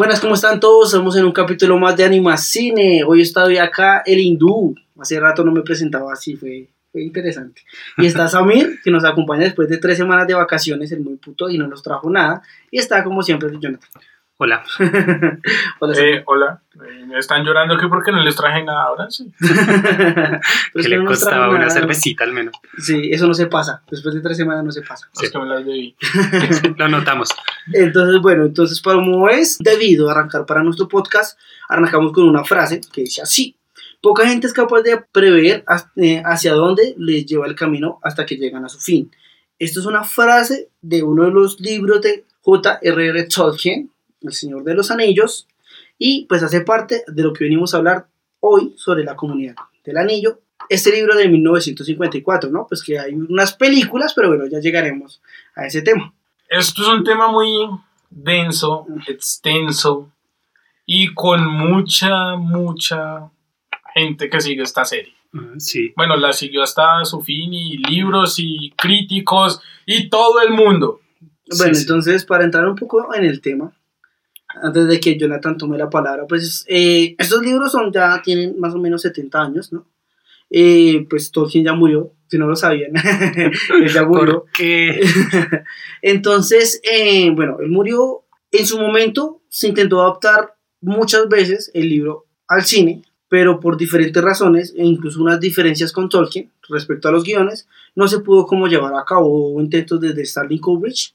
Buenas, ¿cómo están todos? Estamos en un capítulo más de Animacine. Hoy estoy acá, el hindú. Hace rato no me presentaba así, fue, fue interesante. Y está Samir, que nos acompaña después de tres semanas de vacaciones, el muy puto, y no nos trajo nada. Y está, como siempre, Jonathan. Hola. Hola, Eh, hola, Eh, me están llorando que porque no les traje nada ahora, sí. Pero es que le no costaba una nada. cervecita al menos. Sí, eso no se pasa. Después de tres semanas no se pasa. Es que me las debí. Lo notamos. Entonces, bueno, entonces, como es debido a arrancar para nuestro podcast, arrancamos con una frase que dice así. Poca gente es capaz de prever eh, hacia dónde les lleva el camino hasta que llegan a su fin. Esto es una frase de uno de los libros de J.R.R. Tolkien, El Señor de los Anillos, y pues hace parte de lo que venimos a hablar hoy sobre la comunidad del anillo. Este libro de 1954, ¿no? Pues que hay unas películas, pero bueno, ya llegaremos a ese tema. Esto es un tema muy denso, extenso y con mucha, mucha gente que sigue esta serie. Sí. Bueno, la siguió hasta su fin y libros y críticos y todo el mundo. Bueno, Sí, sí. entonces para entrar un poco en el tema, antes de que Jonathan tome la palabra, pues eh, estos libros son ya tienen más o menos 70 años, ¿no? Eh, pues Tolkien ya murió, si no lo sabían, él ya murió. Porque Entonces, eh, bueno, él murió en su momento, se intentó adaptar muchas veces el libro al cine, pero por diferentes razones e incluso unas diferencias con Tolkien respecto a los guiones, no se pudo como llevar a cabo Hubo intentos desde Starling Kubrick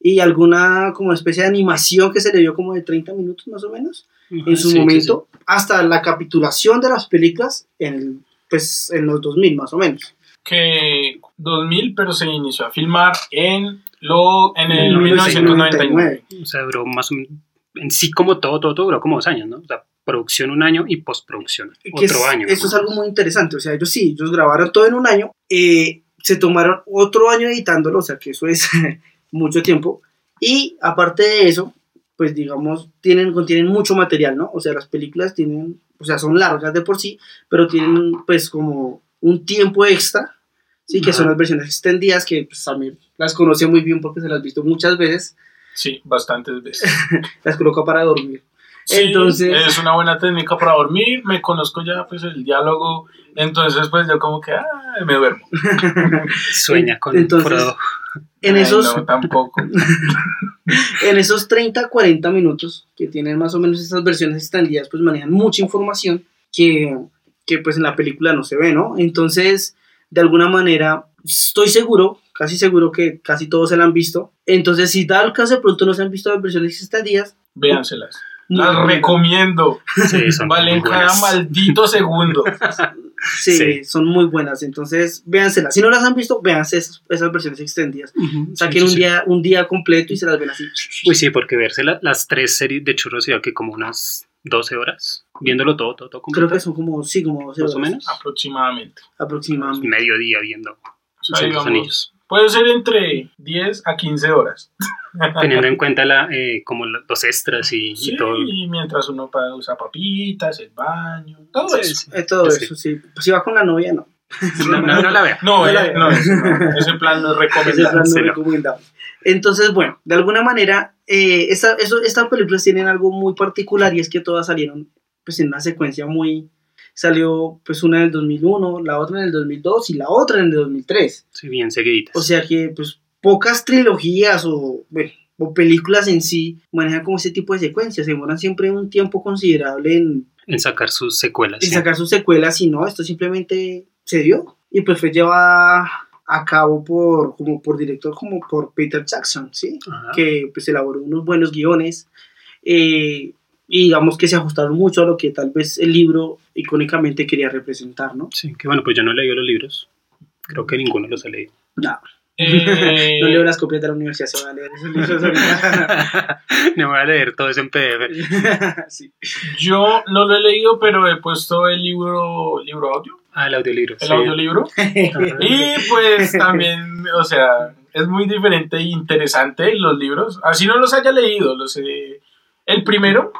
y alguna como especie de animación que se le dio como de 30 minutos más o menos en su Sí, sí, momento, hasta la capitulación de las películas en, el- pues, en los 2000 más o menos. Que 2000, pero se inició a filmar en, lo, en el En 1999. sí. O sea, duró más o menos. En sí, como todo, todo, todo duró como dos años, ¿no? O sea, producción un año y postproducción otro es- año. Eso ¿no? es algo muy interesante. O sea, ellos sí, ellos grabaron todo en un año, eh, se tomaron otro año editándolo, o sea, que eso es mucho tiempo. Y aparte de eso, pues digamos, tienen, contienen mucho material, ¿no? O sea, las películas tienen, o sea, son largas de por sí, pero tienen pues como un tiempo extra, sí, que son las versiones extendidas, que pues también las conoce muy bien porque se las ha visto muchas veces, Sí, bastantes veces. las coloca para dormir. Sí, Entonces- es una buena técnica para dormir, me conozco ya pues el diálogo, entonces pues yo como que ah, me duermo. Sueña con Entonces, Frodo. En Ay, esos, no, tampoco. en esos 30, 40 minutos que tienen más o menos estas versiones extendidas, pues manejan mucha información que, que pues en la película no se ve, ¿no? Entonces, de alguna manera, estoy seguro, casi seguro que casi todos se la han visto. Entonces, si tal caso de pronto no se han visto las versiones extendidas, Véanselas. Las recomiendo. Sí, son Valen muy cada maldito segundo. Sí, Sí. son muy buenas. Entonces, véanselas. Si no las han visto, véanse esas, esas versiones extendidas. Saquen sí, un, sí. Día, un día completo y se las ven así. Uy, sí, porque verse la- las tres series de churros iba que como unas 12 horas, viéndolo todo, todo, todo Creo completo, que son como, sí, como 12 más o horas menos. Aproximadamente. aproximadamente. Mediodía viendo O sea, los Anillos. Puede ser entre 10 a 15 horas. Teniendo en cuenta la, eh, como los extras y, y Sí, todo. y mientras uno usa papitas, el baño, todo Sí, eso. sí. Eh, todo Sí. eso, sí. Pues si va con la novia, no. No, no, no la vea. No, No la eh, no, ese, no, ese plan no es Ese plan recomendable. no es recomendable. Entonces, bueno, de alguna manera, eh, esta- eso- estas películas tienen algo muy particular y es que todas salieron pues en una secuencia muy... Salió pues una en el 2001, la otra en el 2002 y la otra en el 2003. Sí, bien seguiditas. O sea que pues pocas trilogías o, bueno, o películas en sí manejan como ese tipo de secuencias. Se demoran siempre un tiempo considerable en, en sacar sus secuelas. sí. sacar sus secuelas y no, esto simplemente se dio y pues fue llevada a cabo por, como por director como por Peter Jackson, ¿sí? Ajá. Que pues elaboró unos buenos guiones eh, y digamos que se ajustaron mucho a lo que tal vez el libro icónicamente quería representar, ¿no? Sí, que bueno, pues yo no he leído los libros. Creo que ninguno los he leído. No, Eh, no leo las copias de la universidad, se van a leer esos libros. Me voy a leer todo eso en PDF. sí. Yo no lo he leído, pero he puesto el libro, libro audio, Ah, el audiolibro. el sí. audiolibro. Y pues también, o sea, es muy diferente e interesante los libros. Así no los haya leído, los he- el primero,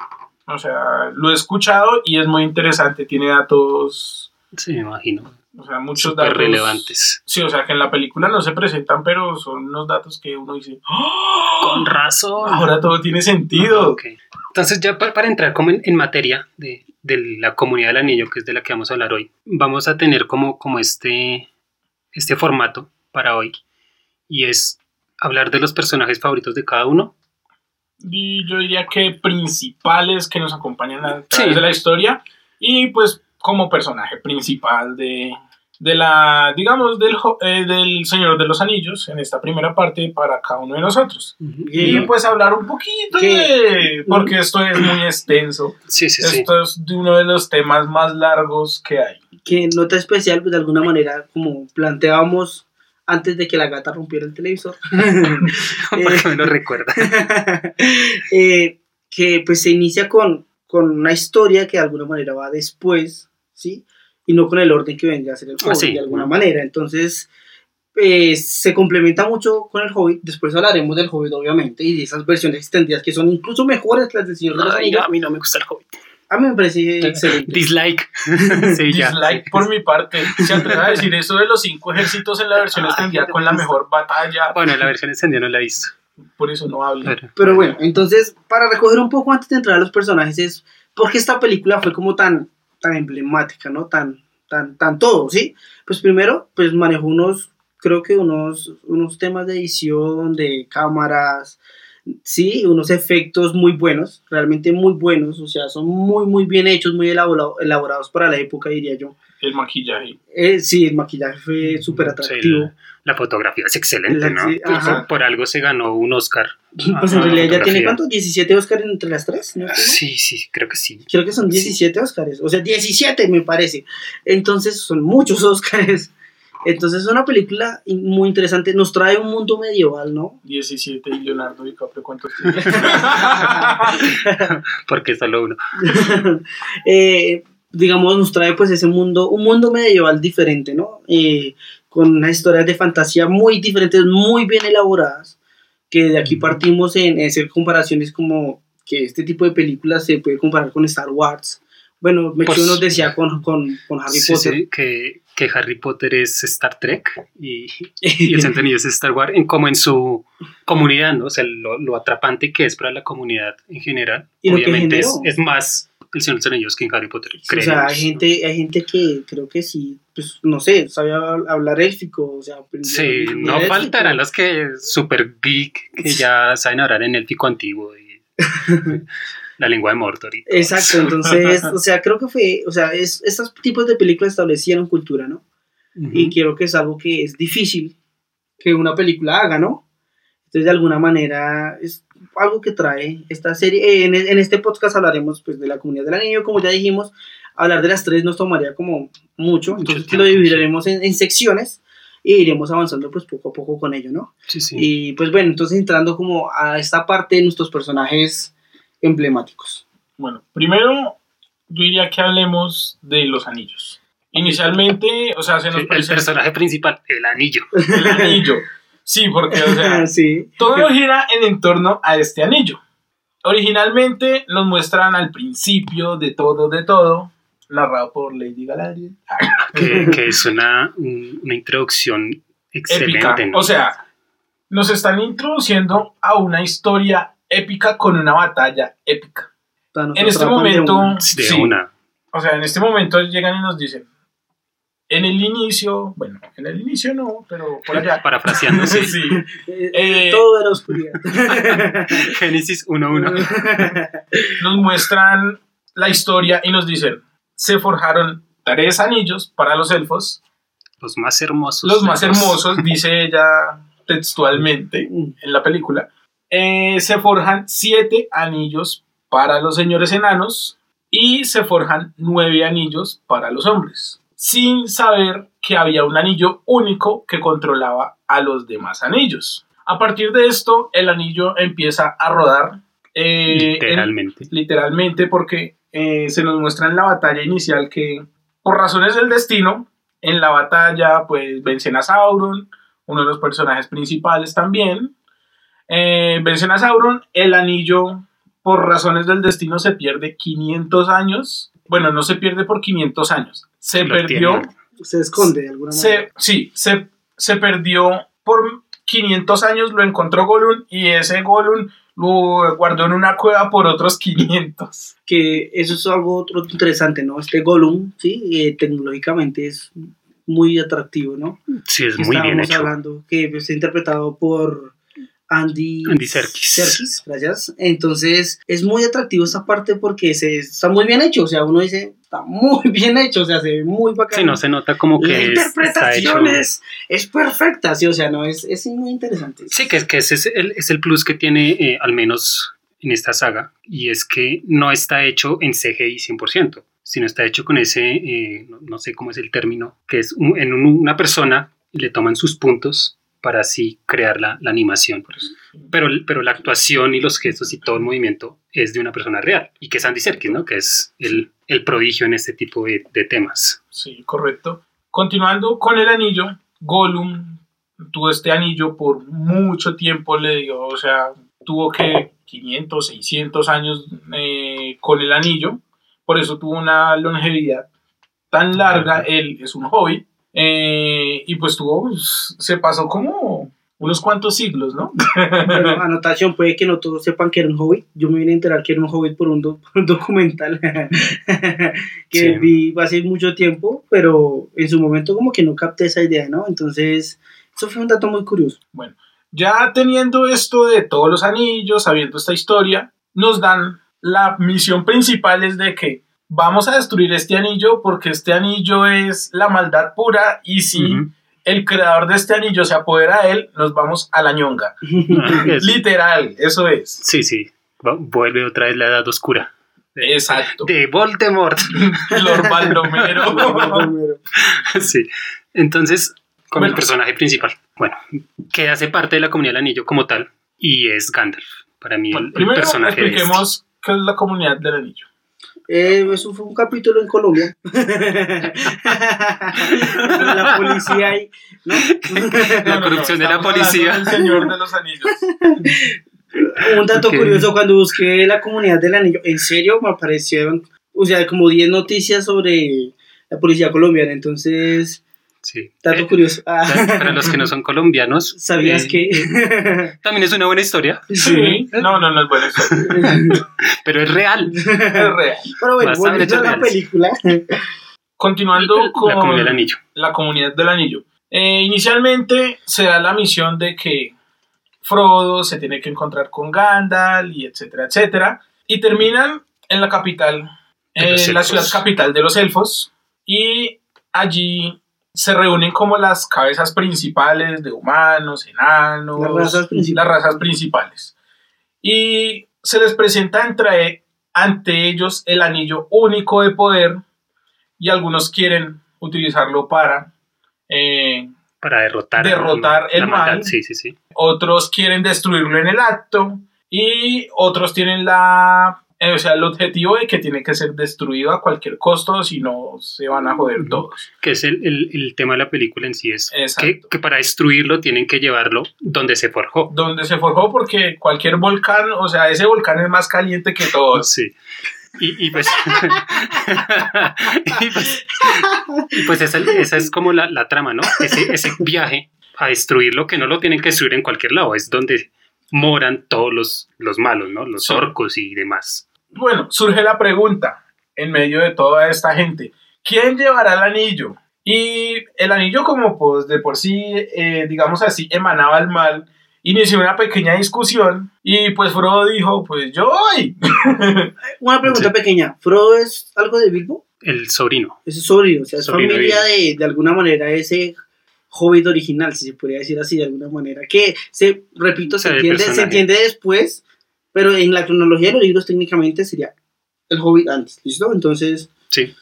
o sea, lo he escuchado y es muy interesante. Tiene datos Sí, me imagino. O sea, muchos Súper datos. relevantes. Sí, o sea, que en la película no se presentan, pero son unos datos que uno dice, ¡Oh! Con razón. ahora todo tiene sentido. Ok. Entonces, ya pa- para, entrar como en, en materia de, de la comunidad del anillo, que es de la que vamos a hablar hoy, vamos a tener como, como este, este formato para hoy. Y es hablar de los personajes favoritos de cada uno. Y yo diría que principales que nos acompañan a través Sí. de la historia y pues como personaje principal de, de la, digamos, del, eh, del Señor de los Anillos en esta primera parte para cada uno de nosotros. Y Y, pues hablar un poquito ¿Qué? de, porque esto es muy extenso, Sí, sí, sí. esto es de uno de los temas más largos que hay. que nota especial, pues de alguna manera, como planteábamos antes de que la gata rompiera el televisor, Porque me lo recuerda. eh, que pues se inicia con, con una historia que de alguna manera va después, ¿sí? Y no con el orden que vendría a ser el Ah, Hobbit, sí. de alguna manera. Entonces, eh, se complementa mucho con el Hobbit. Después hablaremos del Hobbit, obviamente, y de esas versiones extendidas que son incluso mejores que las del Señor de los Anillos. a mí no me gusta el Hobbit. A mí me parece excelente. Dislike. sí, ya. Dislike por mi parte. Se atreve a decir eso de los cinco ejércitos en la versión Ay, extendida con la mejor batalla. Bueno, la versión extendida no la he visto. Por eso no hablo. Pero, Pero bueno, entonces, para recoger un poco antes de entrar a los personajes, es porque esta película fue como tan, tan emblemática, ¿no? Tan, tan, tan todo, ¿sí? Pues primero, pues manejó unos, creo que unos, unos temas de edición, de cámaras, sí, unos efectos muy buenos, realmente muy buenos, o sea, son muy, muy bien hechos, muy elabora- elaborados para la época, diría yo. El maquillaje. Eh, sí, el maquillaje fue súper atractivo. Sí, la, la fotografía es excelente, La- ¿no? sí, Por- algo se ganó un Oscar. Pues en Ah, realidad ya tiene cuántos, 17 Oscars entre las tres, ¿no? mal? Sí, sí, creo que sí. Creo que son 17 Oscars. O sea, 17 me parece. Entonces son muchos Oscars. Entonces es una película muy interesante. Nos trae un mundo medieval, ¿no? 17 y Leonardo DiCaprio, ¿cuántos tiene? Porque solo uno. Eh, digamos, nos trae pues ese mundo, un mundo medieval diferente, ¿no? Eh, con unas historias de fantasía muy diferentes, muy bien elaboradas. Que de aquí partimos en, en hacer comparaciones como que este tipo de películas se puede comparar con Star Wars. Bueno, Mechu Pues- nos decía con, con, con Harry Sí, Potter. sí, que, que Harry Potter es Star Trek y, y el Centennial es Star Wars, en, como en su comunidad, ¿no? O sea, lo, lo atrapante que es para la comunidad en general. Y Obviamente es, es más el Señor de los Anillos que en Harry Potter. o sea, creemos. hay gente, hay gente que creo que sí, pues no sé, sabe hab- hablar élfico, o sea, Sí, no élfico. faltarán los que super geek que ya saben hablar en élfico antiguo y la lengua de Mordor. y Exacto, entonces, o sea, creo que fue, o sea, es, estos tipos de películas establecieron cultura, ¿no? Ujú. Y creo que es algo que es difícil que una película haga, ¿no? Entonces, de alguna manera, es algo que trae esta serie. Eh, En, en este podcast hablaremos, pues, de la comunidad del anillo, como ya dijimos, hablar de las tres nos tomaría como mucho, Mucho entonces tiempo, lo dividiremos en, en secciones e iremos avanzando, pues, poco a poco con ello, ¿no? Sí, sí. Y, pues, bueno, entonces entrando como a esta parte de nuestros personajes emblemáticos. Bueno, primero yo diría que hablemos de los anillos. Inicialmente, o sea, se nos Sí, el personaje principal, el anillo. el anillo. Sí, porque, o sea, sí. todo gira en torno a este anillo. Originalmente nos muestran al principio de todo, de todo, narrado por Lady Galadriel. que, que es una, un- una introducción épica. excelente. ¿no? O sea, nos están introduciendo a una historia épica con una batalla épica. En este de momento, de sí. una. O sea, en este momento llegan y nos dicen, en el inicio, bueno, en el inicio no, pero por allá. Parafraseando, sí. Sí. Eh, Eh, todo era oscuridad. Génesis 1.1. Nos muestran la historia y nos dicen, se forjaron tres anillos para los elfos, Los más hermosos. los más hermosos, dice ella textualmente en la película. Eh, se forjan siete anillos para los señores enanos y se forjan nueve anillos para los hombres, sin saber que había un anillo único que controlaba a los demás anillos. A partir de esto, el anillo empieza a rodar. eh, en- Literalmente. literalmente porque eh, se nos muestra en la batalla inicial que por razones del destino, en la batalla pues vencen a Sauron, uno de los personajes principales también, eh, vencen a Sauron, el anillo por razones del destino se pierde 500 años bueno, no se pierde por 500 años, se Lo perdió, tiene. Se esconde de alguna manera. se, sí, se, se perdió por 500 años, lo encontró Gollum y ese Gollum lo guardó en una cueva por otros 500. Que eso es algo otro interesante, ¿no? Este Gollum, sí, eh, tecnológicamente es muy atractivo, ¿no? Sí, es que muy bien estábamos hecho. hablando, que está interpretado por Andy, Andy Serkis. Serkis, gracias. Entonces, es muy atractivo esta parte porque se, está muy bien hecho. O sea, uno dice, está muy bien hecho, o sea, se ve muy bacán. Sí, no se nota como que La interpretación es, es perfecta, sí, o sea, no, es, es muy interesante. Sí, que, que ese es el, es el plus que tiene, eh, al menos en esta saga, y es que no está hecho en CGI 100%, sino está hecho con ese, eh, no, no sé cómo es el término, que es un- en un- una persona le toman sus puntos para así crear la, la animación. Pero, pero la actuación y los gestos y todo el movimiento es de una persona real, y que es Andy Serkis, ¿no? Que es el, el prodigio en este tipo de, de temas. Sí, correcto. Continuando con el anillo, Gollum tuvo este anillo por mucho tiempo, le dio, o sea, tuvo que 500, 600 años eh, con el anillo, por eso tuvo una longevidad tan larga, él es un hobbit, eh, y pues tuvo, se pasó como unos cuantos siglos, ¿no? Bueno, anotación, puede que no todos sepan que era un hobbit. Yo me vine a enterar que era un hobbit por un, do- por un documental que Sí. vi hace mucho tiempo, pero en su momento como que no capté esa idea, ¿no? Entonces, eso fue un dato muy curioso. Ya teniendo esto de todos los anillos, sabiendo esta historia, nos dan la misión principal es de que vamos a destruir este anillo porque este anillo es la maldad pura y si el creador de este anillo se apodera de él, nos vamos a la ñonga. Literal, eso es. sí, sí, vuelve otra vez la edad oscura. Exacto. De Voldemort. Lord Baldomero. sí. Entonces, con el personaje principal. Bueno, que hace parte de la comunidad del anillo como tal y es Gandalf. Para mí, el- Bueno, el, personaje este. expliquemos qué es la comunidad del anillo. Eh, eso fue un capítulo en Colombia. la policía ahí, ¿no? La corrupción de la policía. del Señor de los Anillos. Un dato curioso, cuando busqué la comunidad del anillo, en serio me aparecieron, o sea, como 10 noticias sobre la policía colombiana, entonces, Sí. dato Eh, curioso. Ah, para, los que no son colombianos, ¿Sabías eh, que? también es una buena historia, Sí. No, no, no es bueno eso. pero es real. Es real. Pero bueno, volviendo a la reales. película. Continuando con La comunidad del anillo. la comunidad del anillo. Eh, inicialmente se da la misión de que Frodo se tiene que encontrar con Gandalf y etcétera, etcétera. Y terminan en la capital, en la ciudad capital de los elfos. Y allí se reúnen como las cabezas principales de humanos, enanos, Las razas principales. las razas principales. Y se les presenta entre, ante ellos el anillo único de poder y algunos quieren utilizarlo para, eh, Para derrotar, Derrotar el mal. Sí, sí, sí. otros quieren destruirlo en el acto y otros tienen la, o sea, el objetivo de que tiene que ser destruido a cualquier costo, si no se van a joder todos. Que es el, el- el tema de la película en sí, es que, que para destruirlo tienen que llevarlo donde se forjó. Donde se forjó porque cualquier volcán, o sea, ese volcán es más caliente que todos. Sí. Y, y pues, y pues, y pues esa, esa es como la, la trama, ¿no? Ese, ese viaje a destruirlo que no lo tienen que destruir en cualquier lado, es donde moran todos los, los malos, ¿no? Los orcos y demás. Bueno, surge la pregunta en medio de toda esta gente, ¿quién llevará el anillo? Y el anillo como pues de por sí, eh, digamos así, emanaba el mal, inició una pequeña discusión y pues Frodo dijo, pues yo voy. Una pregunta Sí. pequeña. ¿Frodo es algo de Bilbo? El sobrino. Es su sobrino, o sea, es Sobrino familia de de, alguna manera ese hobbit original, si se podría decir así de alguna manera. Que, se, repito, se entiende, se entiende después, pero en la cronología de los libros técnicamente sería el hobbit antes, ¿listo? Entonces, Sí.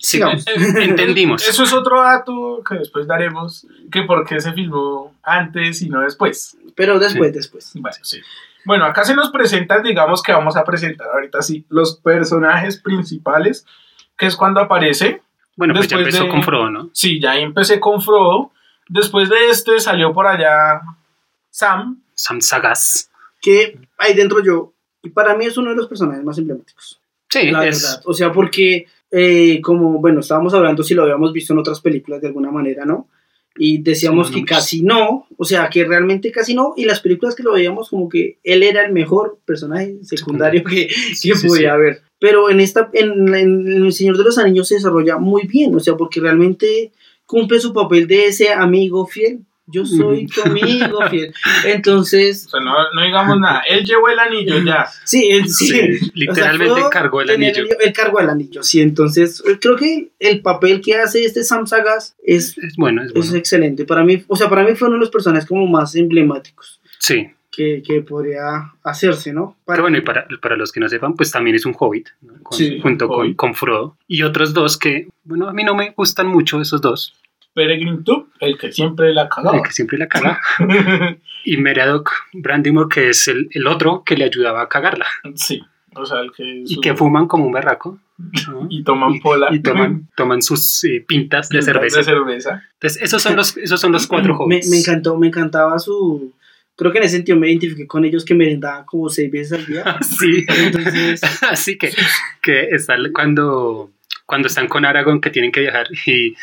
Sí, Sigamos. entendimos. Eso es otro dato que después daremos, que por qué se filmó antes y no después. pero después, después. Bueno, sí. Bueno, acá se nos presentan, digamos que vamos a presentar ahorita sí, los personajes principales, que es cuando aparece Bueno, pues ya empezó de- con Frodo, ¿no? Sí, ya empecé con Frodo. Después de este salió por allá Sam. Sam Sagas. Que ahí dentro yo, y para mí es uno de los personajes más emblemáticos. Sí, la es, verdad. O sea, porque, eh, como, bueno, estábamos hablando si lo habíamos visto en otras películas de alguna manera, ¿no? Y decíamos Sí, no, que no, casi no, o sea, que realmente casi no, y las películas que lo veíamos como que él era el mejor personaje secundario que, Sí, que sí, podía haber. Pero en, esta, en, en El Señor de los Anillos se desarrolla muy bien, o sea, porque realmente cumple su papel de ese amigo fiel. Yo soy tu amigo fiel. Entonces, O sea, no, no digamos nada. Él llevó el anillo ya. sí, él- sí. sí, literalmente O sea, fue cargó el anillo. El, cargo del anillo, sí. Entonces, creo que el papel que hace este Sam Sagas es, Es bueno, es es excelente. Para mí, o sea, para mí fue uno de los personajes como más emblemáticos Sí, que, que podría hacerse, ¿no? Para, bueno, y para, para los que no sepan, pues también es un hobbit, ¿no? Con- Sí, junto un con, con Frodo. Y otros dos que, bueno, a mí no me gustan mucho esos dos, Peregrine Tube, el que siempre la cagaba. el que siempre la caga. y Meradoc Brandymore, que es el, el otro que le ayudaba a cagarla. sí, o sea, el que... Y que fuman como un berraco. ¿no? y toman Y- pola. Y toman, toman sus eh, pintas de cerveza. De cerveza. Entonces, esos son los, esos son los cuatro me, hobbits. me encantó, me encantaba su... Creo que en ese sentido me identifiqué con ellos que merendaban como seis veces al día. Sí. Entonces, Así que, que están cuando, cuando están con Aragorn que tienen que viajar y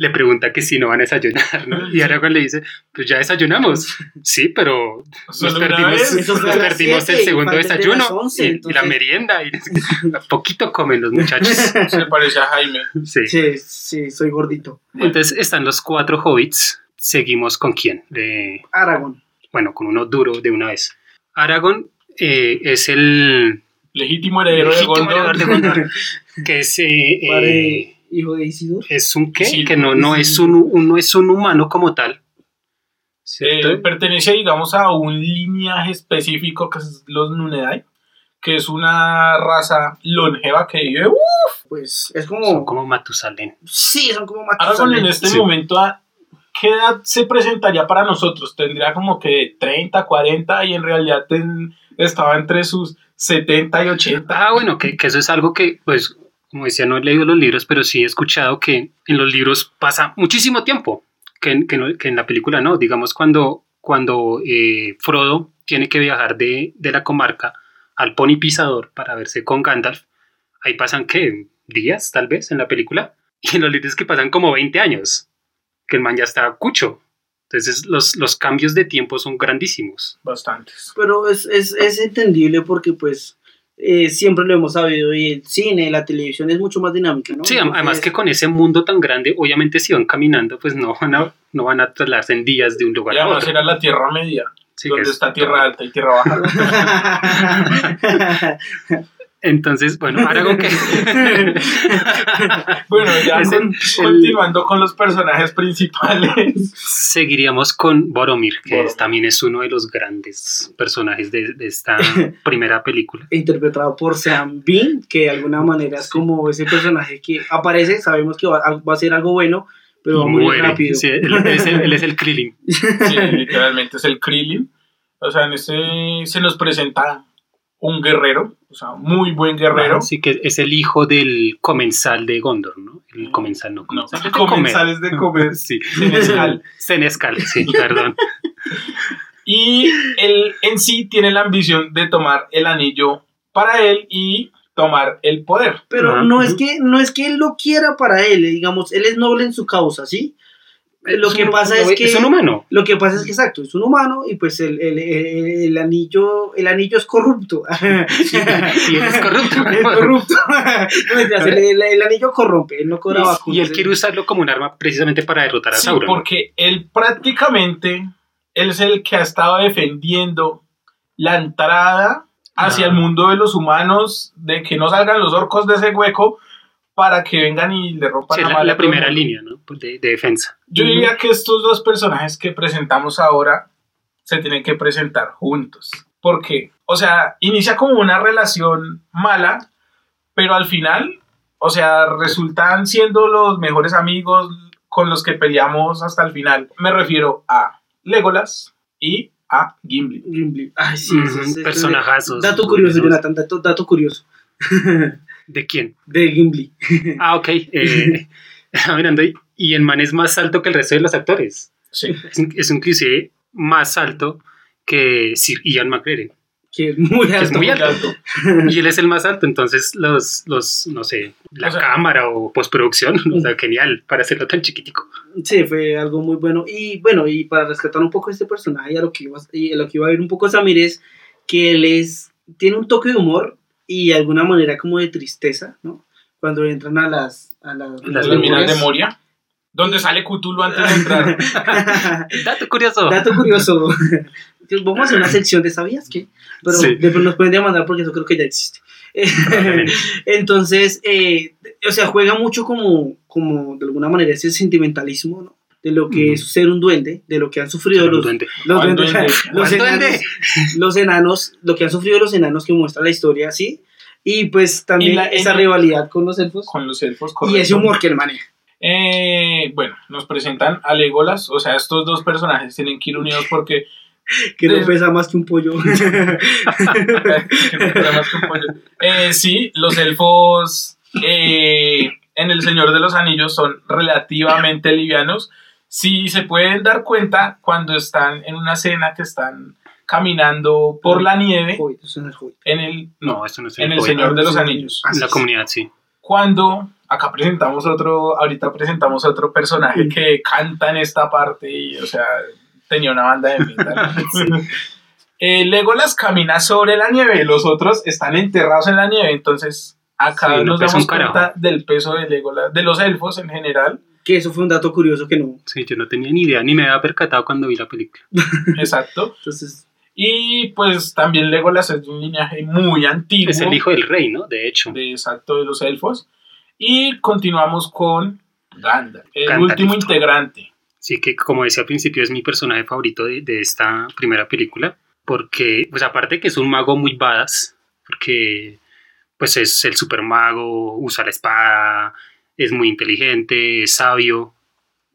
le pregunta que si no van a desayunar, ¿no? Y Aragorn le dice, pues ya desayunamos. Sí, pero nos perdimos, nos el siete segundo de desayuno y, la merienda. Y, poquito comen los muchachos. Se parece a Jaime. Sí. sí, sí, soy gordito. Entonces están los cuatro hobbits. Seguimos con quién? De, Aragón. bueno, con uno duro de una vez. Aragorn eh, es el Legítimo heredero de legítimo Gondor. heredero de Gondor, que es, eh, eh, hijo de Isidor. es un qué, Sí, que no, no, sí. es un, un- no es un humano como tal. Eh, pertenece, digamos, a un linaje específico que es los Nunedai, que es una raza longeva que vive. ¡uh! Pues es como... Son como Matusalén. Sí, son como Matusalén. en este Sí. momento, ¿a ¿qué edad se presentaría para nosotros? Tendría como que 30, 40 y en realidad ten- estaba entre sus 70 y 80. Ah, bueno, que, que eso es algo que, pues, como decía, no he leído los libros, pero sí he escuchado que en los libros pasa muchísimo tiempo, que, en- que, no- que en la película no. Digamos, cuando, cuando eh, Frodo tiene que viajar de, de la comarca al Pony Pisador para verse con Gandalf, ahí pasan, ¿qué? ¿Días, tal vez, en la película? Y en los libros que pasan como 20 años, que el man ya está cucho. Entonces, los, los cambios de tiempo son grandísimos. Bastantes. Pero es, es, es entendible porque pues eh, siempre lo hemos sabido y el cine, la televisión es mucho más dinámica, ¿no? Sí, am- además Entonces, que con ese mundo tan grande, obviamente si van caminando, pues no van a, no van a trasladarse en días de un lugar Y a además otro. era la Tierra Media, Sí, donde es está Tierra. Alta y Tierra Baja. Entonces, bueno, Aragorn que... Bueno, ya con- el- continuando con los personajes principales. Seguiríamos con Boromir, que Boromir. es- también es uno de los grandes personajes de, de esta primera película. interpretado por Sam Bean, que de alguna manera es como ese personaje que aparece, sabemos que va, a- va a ser algo bueno, pero va morir Muere. rápido. Sí, él, él es el, él es el Krillin. Sí, literalmente es el Krillin. O sea, en este se nos presenta un guerrero, o sea, muy buen guerrero. Así que es el hijo del comensal de Gondor, ¿no? El comensal, no, No, comensal. es de comer. de comer. Sí. Senescal. Senescal, sí, perdón. Y él en sí tiene la ambición de tomar el anillo para él y tomar el poder. Pero no es que no es que él lo quiera para él, digamos, él es noble en su causa, ¿sí? Lo Es que un- pasa es que Es un humano. lo que pasa es que exacto, es un humano y pues el, el, el- el anillo el anillo es corrupto. Y él es corrupto. es corrupto. El anillo corrompe, él no cobra vacunas. Y él quiere usarlo como un arma precisamente para derrotar a Sí, Sauron. porque él prácticamente él es el que ha estado defendiendo la entrada hacia Ah. el mundo de los humanos, de que no salgan los orcos de ese hueco para que vengan y le rompan Sí, es la la, la primera mundo. línea ¿no? Pues de, de defensa. Yo diría que estos dos personajes que presentamos ahora se tienen que presentar juntos. ¿Por qué? O sea, inicia como una relación mala, pero al final, o sea, resultan siendo los mejores amigos con los que peleamos hasta el final. Me refiero a Legolas y a Gimli. Gimli. Ay, sí, ese- personajazos. Dato curioso. Jonathan, dato, dato curioso. ¿De quién? de Gimli. Ah, ok. Eh, mirando y, el man es más alto que el resto de los actores. Sí. Es, in- es inclusive más alto que Sir Ian McGregor. Que es muy alto. es muy alto. alto. Y él es el más alto, entonces los, los no sé, la O sea- cámara o postproducción, o sea, genial para hacerlo tan chiquitico. Sí, fue algo muy bueno. Y bueno, y para rescatar un poco este personaje a lo que iba, y a lo que iba a ver un poco Samir es que él es, tiene un toque de humor y de alguna manera como de tristeza, ¿no? Cuando entran a las... A las, Las de. Moria. Donde sale Cthulhu antes de entrar. Dato curioso. Dato curioso. Vamos a hacer una sección de ¿sabías qué? Pero Sí. después nos pueden demandar porque eso creo que ya existe. Entonces, eh, o sea, juega mucho como, como de alguna manera ese sentimentalismo, ¿no? De lo que Ujú. es ser un duende, de lo que han sufrido los, duende. los, ¿Cuál duendes- duende? los ¿Cuál enanos, los enanos, lo que han sufrido los enanos que muestra la historia, ¿sí? Y pues también Y la- esa en- rivalidad con los elfos Con los elfos, y correcto. ese humor que él maneja. Eh, bueno, nos presentan a Legolas. O sea, estos dos personajes tienen que ir unidos porque. Que no pesa más que un pollo. que no fuera más que un pollo. Eh, sí, los elfos eh, en El Señor de los Anillos son relativamente livianos. Si se pueden dar cuenta cuando están en una escena que están caminando por la nieve Hobbit, eso no es Hobbit. en el no, No, eso no es en el Hobbit. Señor de los Anillos. En la comunidad, sí. Cuando acá presentamos otro, ahorita presentamos otro personaje que canta en esta parte y, o sea, tenía una banda de metal. Eh, Legolas camina sobre la nieve, los otros están enterrados en la nieve, entonces acá Sí, nos damos cuenta del peso de Legolas, de los elfos en general. Que eso fue un dato curioso que no. Sí, yo no tenía ni idea, ni me había percatado cuando vi la película. Exacto. Entonces, Y pues también Legolas es de un linaje muy antiguo. Es el hijo del rey, ¿no? De hecho. de exacto de los elfos. Y continuamos con Gandalf, el Gandalf. último integrante. Sí, que como decía al principio, es mi personaje favorito de, de esta primera película. Porque, pues aparte que es un mago muy badass, porque pues es el super mago, usa la espada, es muy inteligente, es sabio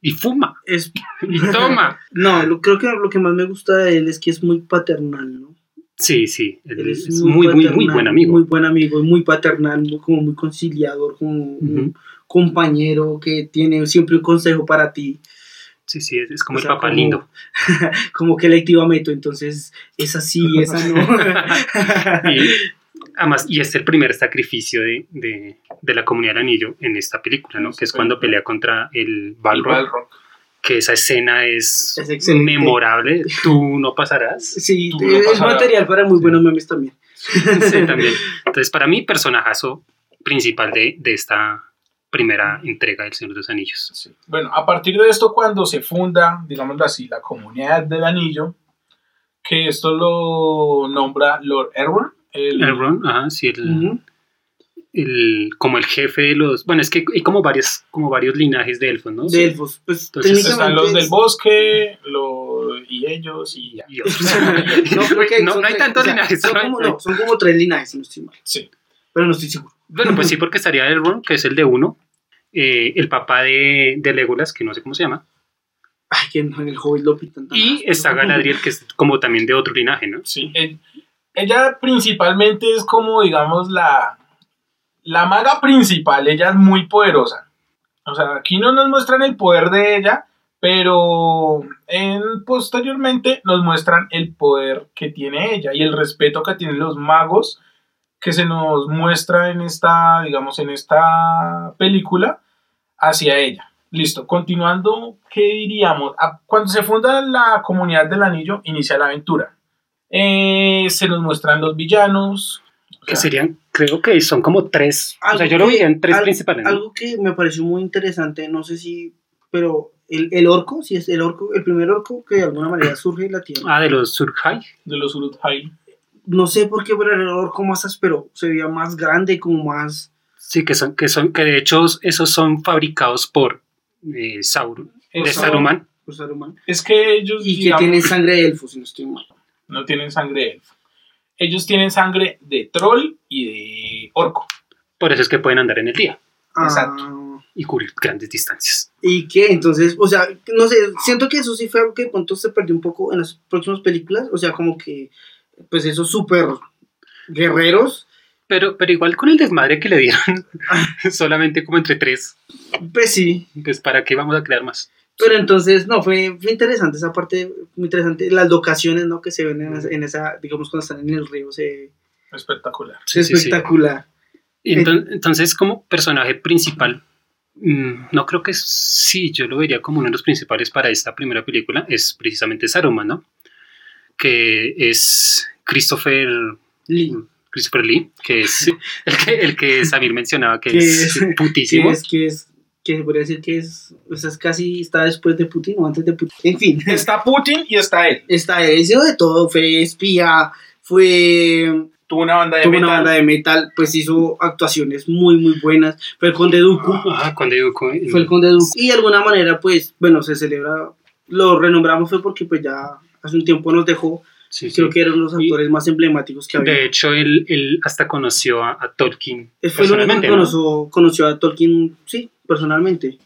y fuma es, y toma. no, lo- creo que lo que más me gusta de él es que es muy paternal, ¿no? Sí, sí, él es, muy, muy, muy buen amigo. Muy buen amigo, muy paternal, muy- como muy conciliador, como un compañero que tiene siempre un consejo para ti, Sí, sí, es, como O el papá como- lindo. como que electivamente, entonces es así, esa no. Y, además, y es el primer sacrificio de, de, de la comunidad del anillo en esta película, ¿no? Que es cuando pelea contra el El Balrog. Balrog. que esa escena es, Es memorable. Tú no pasarás. sí, lo es pasarás. material para muy buenos memes también. Sí, también. Entonces, para mí, personajazo principal de, de esta primera entrega del Señor de los Anillos. Sí. Bueno, a partir de esto, cuando se funda, digámoslo así, la comunidad del anillo, que esto lo nombra Lord Erwin, el, Elrond, ajá, sí, el, el- como el jefe de los... Bueno, es que hay como varios, como varios linajes de elfos, ¿no? De elfos, pues Entonces, están los del bosque los, y ellos y ya. Y otros. no, no, no hay tres, tantos o sea, linajes. Son como, no, son como tres linajes, si no estoy mal. Sí. Pero no estoy seguro. Bueno, pues sí, porque estaría Elrond, que es el de uno, eh, el papá de, de Legolas, que no sé cómo se llama, Ay, que en el Hobbit lo pintan y está Galadriel, que es como también de otro linaje, ¿no? Sí, el- ella principalmente es como, digamos, la, la maga principal, ella es muy poderosa. O sea, aquí no nos muestran el poder de ella, pero en, posteriormente nos muestran el poder que tiene ella y el respeto que tienen los magos que se nos muestra en esta, digamos, en esta película hacia ella. Listo, continuando, ¿qué diríamos? Cuando se funda la comunidad del anillo, inicia la aventura. Eh, se nos muestran los villanos. o Que serían, creo que son como tres. o sea, yo lo vi en tres al- principales. ¿no? Algo que me pareció muy interesante, no sé si, pero el, el orco, si es el orco, el primer orco que de alguna manera surge en la tierra. Ah, de los Surhai. de los Uruk-hai. No sé por qué, pero el orco más áspero se veía más grande, como más. Sí, que son, que son, que de hecho esos son fabricados por eh, Sauron, de Saruman. Es que ellos Y que tienen sangre de elfo, si no estoy mal. No tienen sangre de elfo. Ellos tienen sangre de troll y de orco. Por eso es que pueden andar en el día Exacto. Ah, y cubrir grandes distancias. y que entonces, o sea, no sé, siento que eso sí fue algo que pronto se perdió un poco en las próximas películas. O sea, como que, pues esos súper guerreros, Pero, pero igual con el desmadre que le dieron, solamente como entre tres, pues sí. pues para qué vamos a crear más. Pero entonces, no, fue, fue interesante esa parte, muy interesante. Las locaciones, ¿no? Que se ven en, esa- en esa, digamos, cuando están en el río, se, Espectacular. Sí, sí, sí. espectacular. Enton- Entonces, como personaje principal, mm, no creo que sí, yo lo vería como uno de los principales para esta primera película, es precisamente Saruman, ¿no? Que es Christopher, Lee. Christopher Lee, que es el que, el que Samir mencionaba, que Que es es- putísimo. Que es, que es, que se podría decir que es, o sea, es casi, está después de Putin o antes de Putin. En fin, Está Putin y está él. está él, hizo de todo, fue espía, fue, Tuvo una banda de tuvo una metal. banda de metal, pues hizo actuaciones muy, muy buenas, fue el conde Dooku. Ah, Dooku, eh, fue el conde Dooku. Y de alguna manera, pues, bueno, se celebra, lo renombramos fue porque pues ya hace un tiempo nos dejó, sí, sí. creo que eran los Y- actores más emblemáticos que había. De hecho, él, él hasta conoció a, a Tolkien. Él fue el único que ¿no? conoció, conoció a Tolkien, sí, personalmente.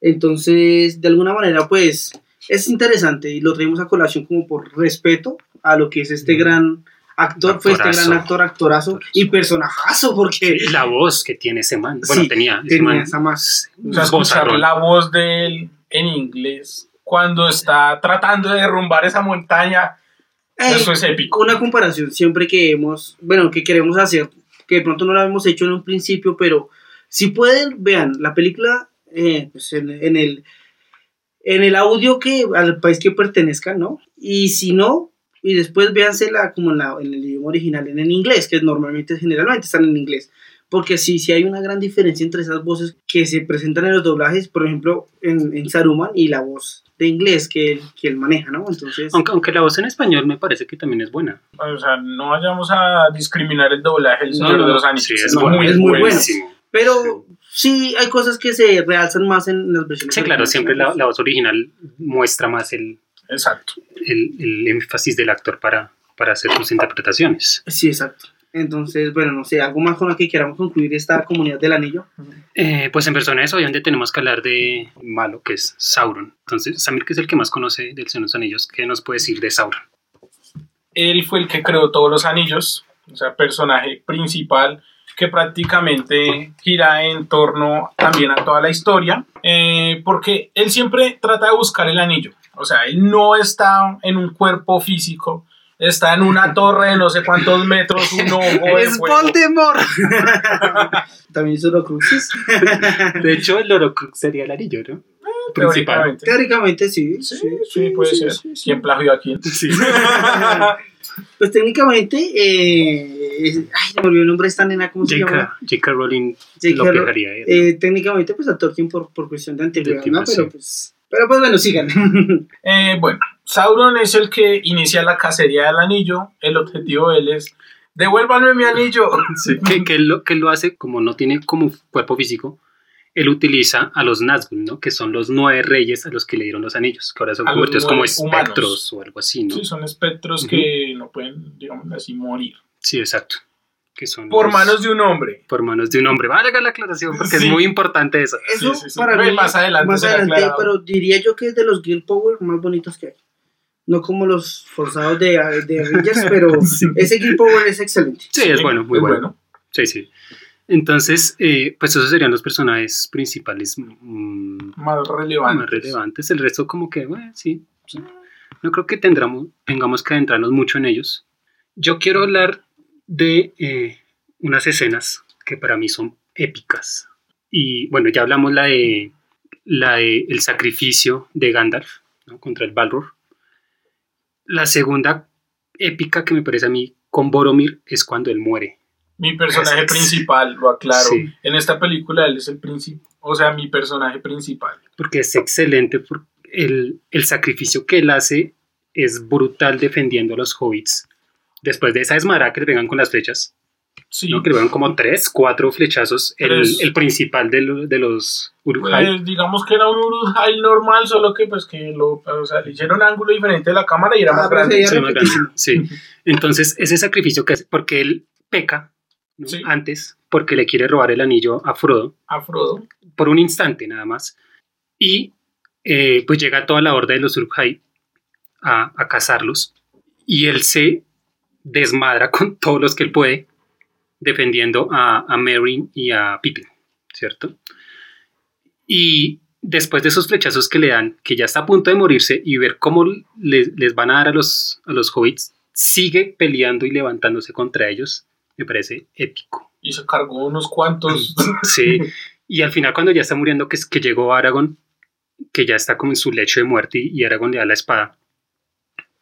Entonces, de alguna manera, pues, es interesante y lo traemos a colación como por respeto a lo que es este Mm. gran actor, fue este Actorazo. gran actor, actorazo Actorazo. y personajazo, porque Y la voz que tiene ese man. Bueno, Sí, tenía. ese tenía man, esa más. O sea, escuchar la voz de él en inglés cuando está tratando de derrumbar esa montaña, Ey, eso es épico. una comparación siempre que hemos, bueno, que queremos hacer, que de pronto no la hemos hecho en un principio, pero si pueden, vean la película eh, pues en, en el en el audio que al país que pertenezcan, ¿no? Y si no, y después véansela como en, la, en el idioma original, en el inglés, que normalmente, generalmente están en inglés. Porque sí, sí hay una gran diferencia entre esas voces que se presentan en los doblajes, por ejemplo, en, en Saruman y la voz de inglés que él, que él maneja, ¿no? Entonces, Aunque, aunque la voz en español me parece que también es buena. O sea, no vayamos a discriminar el doblaje del No, Señor no, de los. Anillos. Sí, es, no, bueno, muy, es muy bueno. Pero sí hay cosas que se realzan más en las versiones. Sí, claro, siempre la, la voz original muestra más el, Exacto. el, el énfasis del actor para, para hacer sus interpretaciones. Sí, exacto. Entonces, bueno, no sé, algo más con lo que queramos concluir esta comunidad del anillo. Eh, pues en personas obviamente tenemos que hablar de malo, que es Sauron. Entonces, Samir, que es el que más conoce del Señor de los Anillos, ¿qué nos puede decir de Sauron? Él fue el que creó todos los anillos, o sea, personaje principal que prácticamente gira en torno también a toda la historia, eh, porque él siempre trata de buscar el anillo, o sea, él no está en un cuerpo físico, está en una torre de no sé cuántos metros, un ojo de ¡Es. Voldemort! También hizo Cruces. De hecho, el Horocrux sería el anillo, ¿no? Principal. Teóricamente. Teóricamente sí. Sí, sí, puede ser. ¿Quién plagió a quién? Sí. Pues técnicamente, eh, ay, se me olvidó el nombre de esta nena, ¿cómo se llama? J.K. Rowling lo pegaría. él. Eh, técnicamente, pues a Tolkien por, por cuestión de antigüedad, tiempo, ¿no? Pero sí. pues, pero pues bueno, sigan. Eh, bueno, Sauron es el que inicia la cacería del anillo. El objetivo de él es: devuélvanme mi anillo. que, que él lo, que lo hace como no tiene como cuerpo físico, él utiliza a los Nazgûl, ¿no? Que son los nueve reyes a los que le dieron los anillos, que ahora son A convertidos como nueve humanos. espectros o algo así, ¿no? Sí, son espectros Ujú. que no pueden, digamos así, morir. Sí, exacto. Que son Por los- manos de un hombre. por manos de un hombre. Valga la aclaración porque Sí. es muy importante eso. Eso sí, sí. para mí, más adelante más adelante, pero diría yo que es de los Guild Power más bonitos que hay. No como los forzados de, de Avengers, pero ese Guild Power es excelente. Sí, es bueno, muy es bueno. Sí, sí. Entonces, eh, pues esos serían los personajes principales mm, Más relevante. más relevantes. El resto como que, bueno, sí. sí. No creo que tendremos, tengamos que adentrarnos mucho en ellos. Yo quiero hablar de eh, unas escenas que para mí son épicas. Y bueno, ya hablamos la de, la de el sacrificio de Gandalf ¿no? contra el Balrog. La segunda épica que me parece a mí con Boromir es cuando él muere. Mi personaje Es- principal, lo aclaro. Sí. En esta película él es el principal. O sea, mi personaje principal. porque es excelente. por- El, el sacrificio que él hace es brutal defendiendo a los hobbits. Después de esa desmadra que le pegan con las flechas, Sí. ¿no? que le pegan como tres, cuatro flechazos, el, Tres. el principal de, lo- de los Uruk-hai. Pues, digamos que era un Uruk-hai normal, solo que pues que lo, o sea, le hicieron ángulo diferente de la cámara y era Ah, más grande. Sí, más grande. Sí. Entonces, ese sacrificio que hace, porque él peca ¿no? Sí. antes, porque le quiere robar el anillo a Frodo, A Frodo. por un instante nada más, y eh, pues llega toda la horda de los Uruk-hai a, a cazarlos, y él se desmadra con todos los que él puede, defendiendo a, a Merry y a Pippin, ¿cierto? Y después de esos flechazos que le dan, que ya está a punto de morirse, y ver cómo le- les van a dar a los, a los hobbits, sigue peleando y levantándose contra ellos, me parece épico. Y se cargó unos cuantos. Sí, y al final cuando ya está muriendo, que, es- que llegó Aragorn, que ya está como en su lecho de muerte y, y Aragorn le da la espada,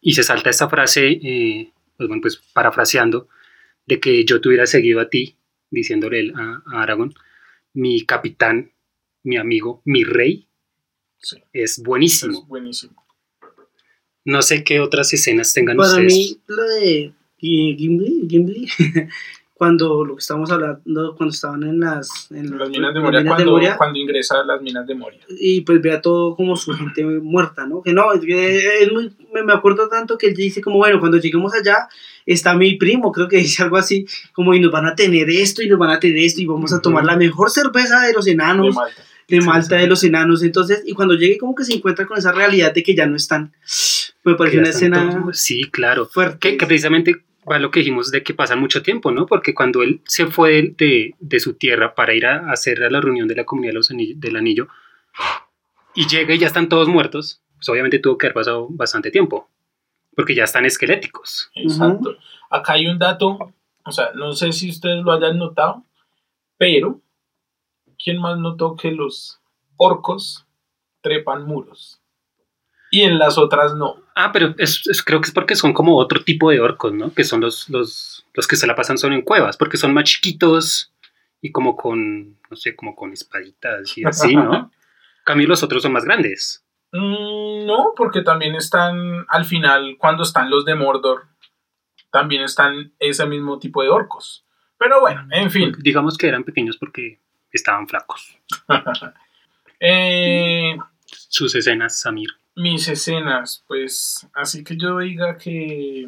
y se salta esta frase, eh, pues, bueno, pues parafraseando, de que yo te hubiera seguido a ti, diciéndole él a, a Aragorn, mi capitán, mi amigo, mi rey, Sí, es buenísimo. es buenísimo. No sé qué otras escenas tengan Para ustedes. mí, lo de Gi- Gimli, Gimli cuando lo que estábamos hablando, cuando estaban en las, en Las minas de Moria, minas cuando, Moria, cuando ingresa a las minas de Moria. y pues vea todo como su gente muerta, ¿no? Que no, es, es muy, me, me acuerdo tanto que él dice como, bueno, cuando lleguemos allá está mi primo, creo que dice algo así, como y nos van a tener esto y nos van a tener esto y vamos a tomar la mejor cerveza de los De enanos, Malta. de Malta, de los enanos, entonces, y cuando llegue como que se encuentra con esa realidad de que ya no están, me ya una escena Sí, claro. fuerte. Que, que precisamente va lo que dijimos de que pasan mucho tiempo, ¿no? Porque cuando él se fue de, de- de su tierra para ir a hacer a la reunión de la comunidad de los Anillos- del anillo y llega y ya están todos muertos, pues obviamente tuvo que haber pasado bastante tiempo, porque ya están esqueléticos. Exacto. Acá hay un dato, o sea, no sé si ustedes lo hayan notado, pero ¿quién más notó que los orcos trepan muros? Y en las otras no. Ah, pero es- es- creo que es porque son como otro tipo de orcos, ¿no? Que son los, los, los que se la pasan solo en cuevas, porque son más chiquitos y como con, no sé, como con espaditas y así, ¿no? En cambio los otros son más grandes. Mm, no, porque también están al final, cuando están los de Mordor, también están ese mismo tipo de orcos. Pero bueno, en fin. Digamos que eran pequeños porque estaban flacos. Eh, Sus escenas, Samir. Mis escenas, pues así que yo diga que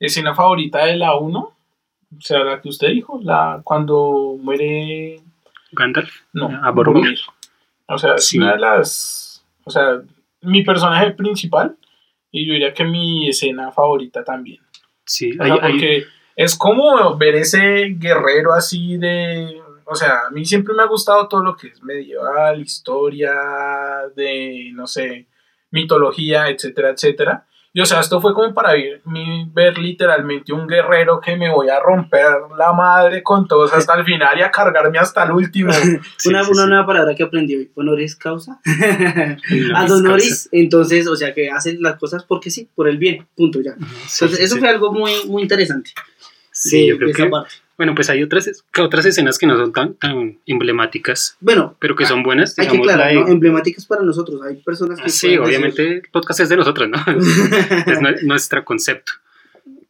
escena favorita de la 1, o sea, la que usted dijo, la cuando muere, Gandalf. no, A Boromir. O sea, Sí. una de las, o sea, mi personaje principal y yo diría que mi escena favorita también. Sí, O hay- sea, hay- porque es como ver ese guerrero así de. O sea, a mí siempre me ha gustado todo lo que es medieval, historia, de, no sé, mitología, etcétera, etcétera. Y o sea, esto fue como para ver, ver literalmente un guerrero que me voy a romper la madre con todos hasta el final y a cargarme hasta el último. sí, una, sí, una sí. nueva palabra que aprendí hoy, honoris causa. No, Ad honoris, entonces, o sea, que hacen las cosas porque sí, por el bien, punto ya. Entonces, sí, eso sí. fue algo muy, muy interesante. Sí, de- yo creo de esa que. parte. Bueno, pues hay otras, que otras escenas que no son tan, tan emblemáticas, Bueno, pero que son buenas. hay que digamos, la aclarar, emblemáticas para nosotros. Hay personas que. Ah, Sí, pueden decir- obviamente el podcast es de nosotros, ¿no? es nue- nuestro concepto.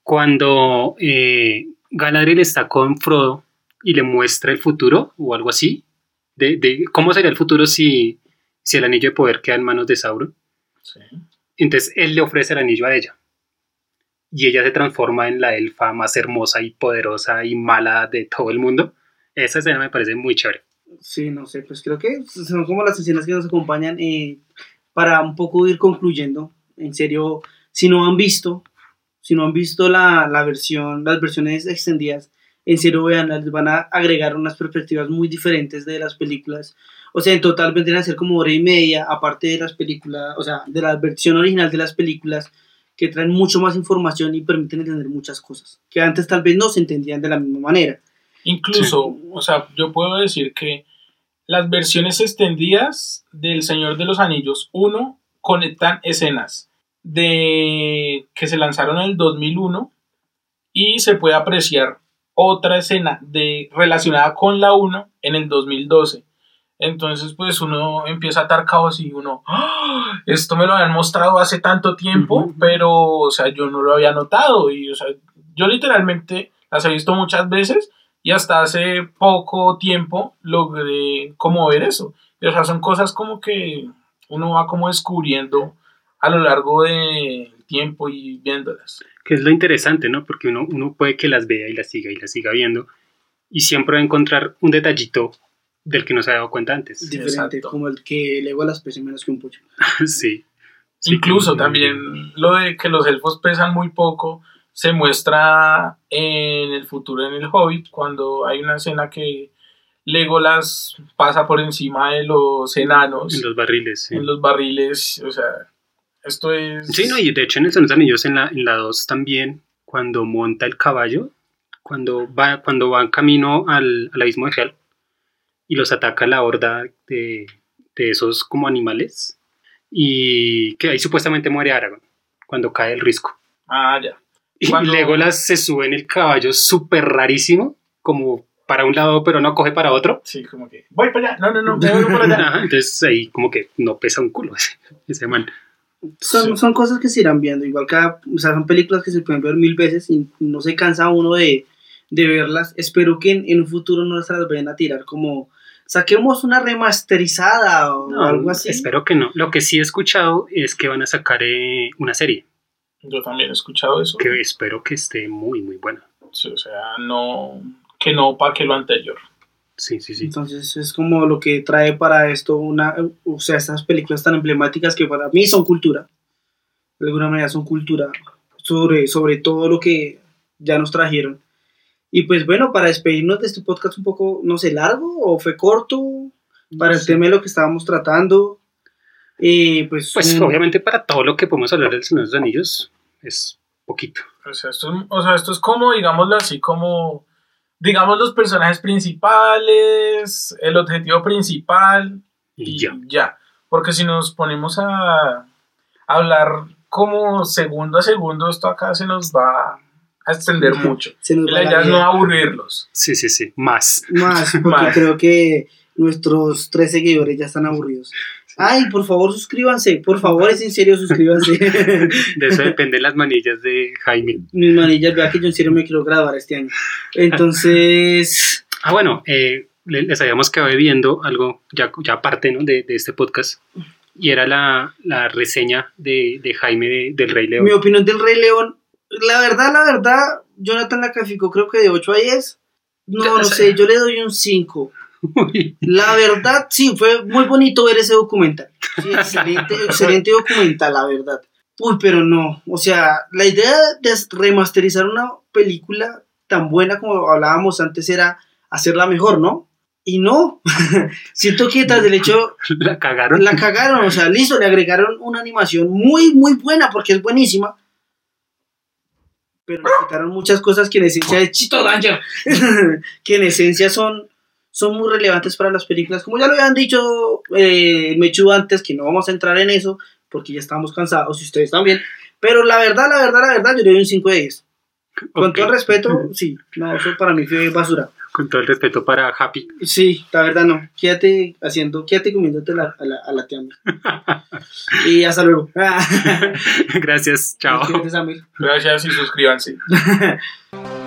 Cuando eh, Galadriel está con Frodo y le muestra el futuro o algo así, de, de cómo sería el futuro si, si el anillo de poder queda en manos de Sauron. Sí. Entonces él le ofrece el anillo a ella. Y ella se transforma en la elfa más hermosa y poderosa y mala de todo el mundo. Esa escena me parece muy chévere. Sí, no sé, pues creo que son como las escenas que nos acompañan eh, para un poco ir concluyendo. En serio, si no han visto, si no han visto la, la versión, las versiones extendidas, en serio vean, les van a agregar unas perspectivas muy diferentes de las películas. O sea, en total vendrían a ser como hora y media, aparte de las películas, o sea, de la versión original de las películas, que traen mucho más información y permiten entender muchas cosas, que antes tal vez no se entendían de la misma manera. Incluso, o sea, yo puedo decir que las versiones extendidas del Señor de los Anillos 1 conectan escenas de que se lanzaron en el 2001 y se puede apreciar otra escena de relacionada con la 1 en el 2012. Entonces, pues uno empieza a atar caos y uno, ¡Ah! esto me lo habían mostrado hace tanto tiempo, pero, o sea, yo no lo había notado. Y, o sea, yo literalmente las he visto muchas veces y hasta hace poco tiempo logré como ver eso. Y, o sea, son cosas como que uno va como descubriendo a lo largo del tiempo y viéndolas. que es lo interesante, ¿no? Porque uno, uno puede que las vea y las siga y las siga viendo y siempre va a encontrar un detallito del que no se ha dado cuenta antes. diferente, Exacto. como el que le a las pese menos que un pollo. sí. Sí, Incluso que- también lo de que los elfos pesan muy poco se muestra en el futuro en el Hobbit cuando hay una escena que Legolas pasa por encima de los enanos. En los barriles, sí. En los barriles, o sea, esto es... Sí, no, y de hecho en el Señor de los Anillos, en la, en la 2 también, cuando monta el caballo, cuando va, cuando va en camino al, al abismo de Hel y los ataca la horda de, de esos como animales, y que ahí supuestamente muere Aragorn, cuando cae el risco. Ah, ya. Y Cuando- Legolas se sube en el caballo súper rarísimo, como para un lado, pero no coge para otro. Sí, como que, voy para allá, no, no, no, me voy por allá. Ajá, entonces ahí como que no pesa un culo ese, ese man. Son, Sí. son cosas que se irán viendo. Igual cada, o sea, son películas que se pueden ver mil veces y no se cansa uno de, de verlas. Espero que en, en un futuro no se las vayan a tirar como saquemos una remasterizada o No, algo así. Espero que no. Lo que sí he escuchado es que van a sacar eh, una serie Yo también he escuchado eso. que espero que esté muy, muy buena. Sí, o sea, no, que no para que lo anterior. Sí, sí, sí. Entonces es como lo que trae para esto una, o sea, estas películas tan emblemáticas que para mí son cultura. De alguna manera son cultura sobre, sobre todo lo que ya nos trajeron. Y pues bueno, para despedirnos de este podcast un poco, no sé, largo o fue corto para el tema de lo que estábamos tratando. Eh, pues Pues un- obviamente para todo lo que podemos hablar del Señor de los Anillos es poquito. O sea, esto es, o sea, esto es como, digámoslo así, como, digamos, los personajes principales, el objetivo principal Y y ya. ya. Porque si nos ponemos a hablar como segundo a segundo, esto acá se nos va a extender mucho. se nos la idea es no aburrirlos. Sí, sí, sí. Más. más, porque Más. creo que nuestros tres seguidores ya están aburridos. Ay, por favor, suscríbanse, por favor, es en serio, suscríbanse. De eso dependen las manillas de Jaime. mis manillas, vea que yo en serio me quiero graduar este año. Entonces, Ah, bueno, eh, le- les habíamos quedado viendo algo ya, ya aparte ¿no? de, de este podcast. Y era la, la reseña de, de Jaime de- del Rey León. mi opinión del Rey León, la verdad, la verdad, Jonathan la calificó creo que de 8 a 10. No, no sé, yo le doy un 5. Uy, La verdad, sí, fue muy bonito ver ese documental. Sí, excelente, excelente documental, la verdad. Uy, pero no, o sea, la idea de remasterizar una película tan buena como hablábamos antes era hacerla mejor, ¿no? Y no, siento que tras el hecho la cagaron. la cagaron, o sea, listo, le agregaron una animación muy, muy buena porque es buenísima. Pero le quitaron muchas cosas que en esencia es Chito Danger, que en esencia son, son muy relevantes para las películas. Como ya lo habían dicho eh, Mechu antes, que no vamos a entrar en eso porque ya estamos cansados y ustedes también. Pero la verdad, la verdad, la verdad, yo le doy un 5 de 10. Con todo el respeto, sí, no, eso para mí fue basura. Con todo el respeto para Happy. Sí, la verdad no. Quédate haciendo, quédate comiéndote la, a la, a la tía Mil. Y hasta luego. Gracias, chao. Quédate, Samir. Gracias y suscríbanse.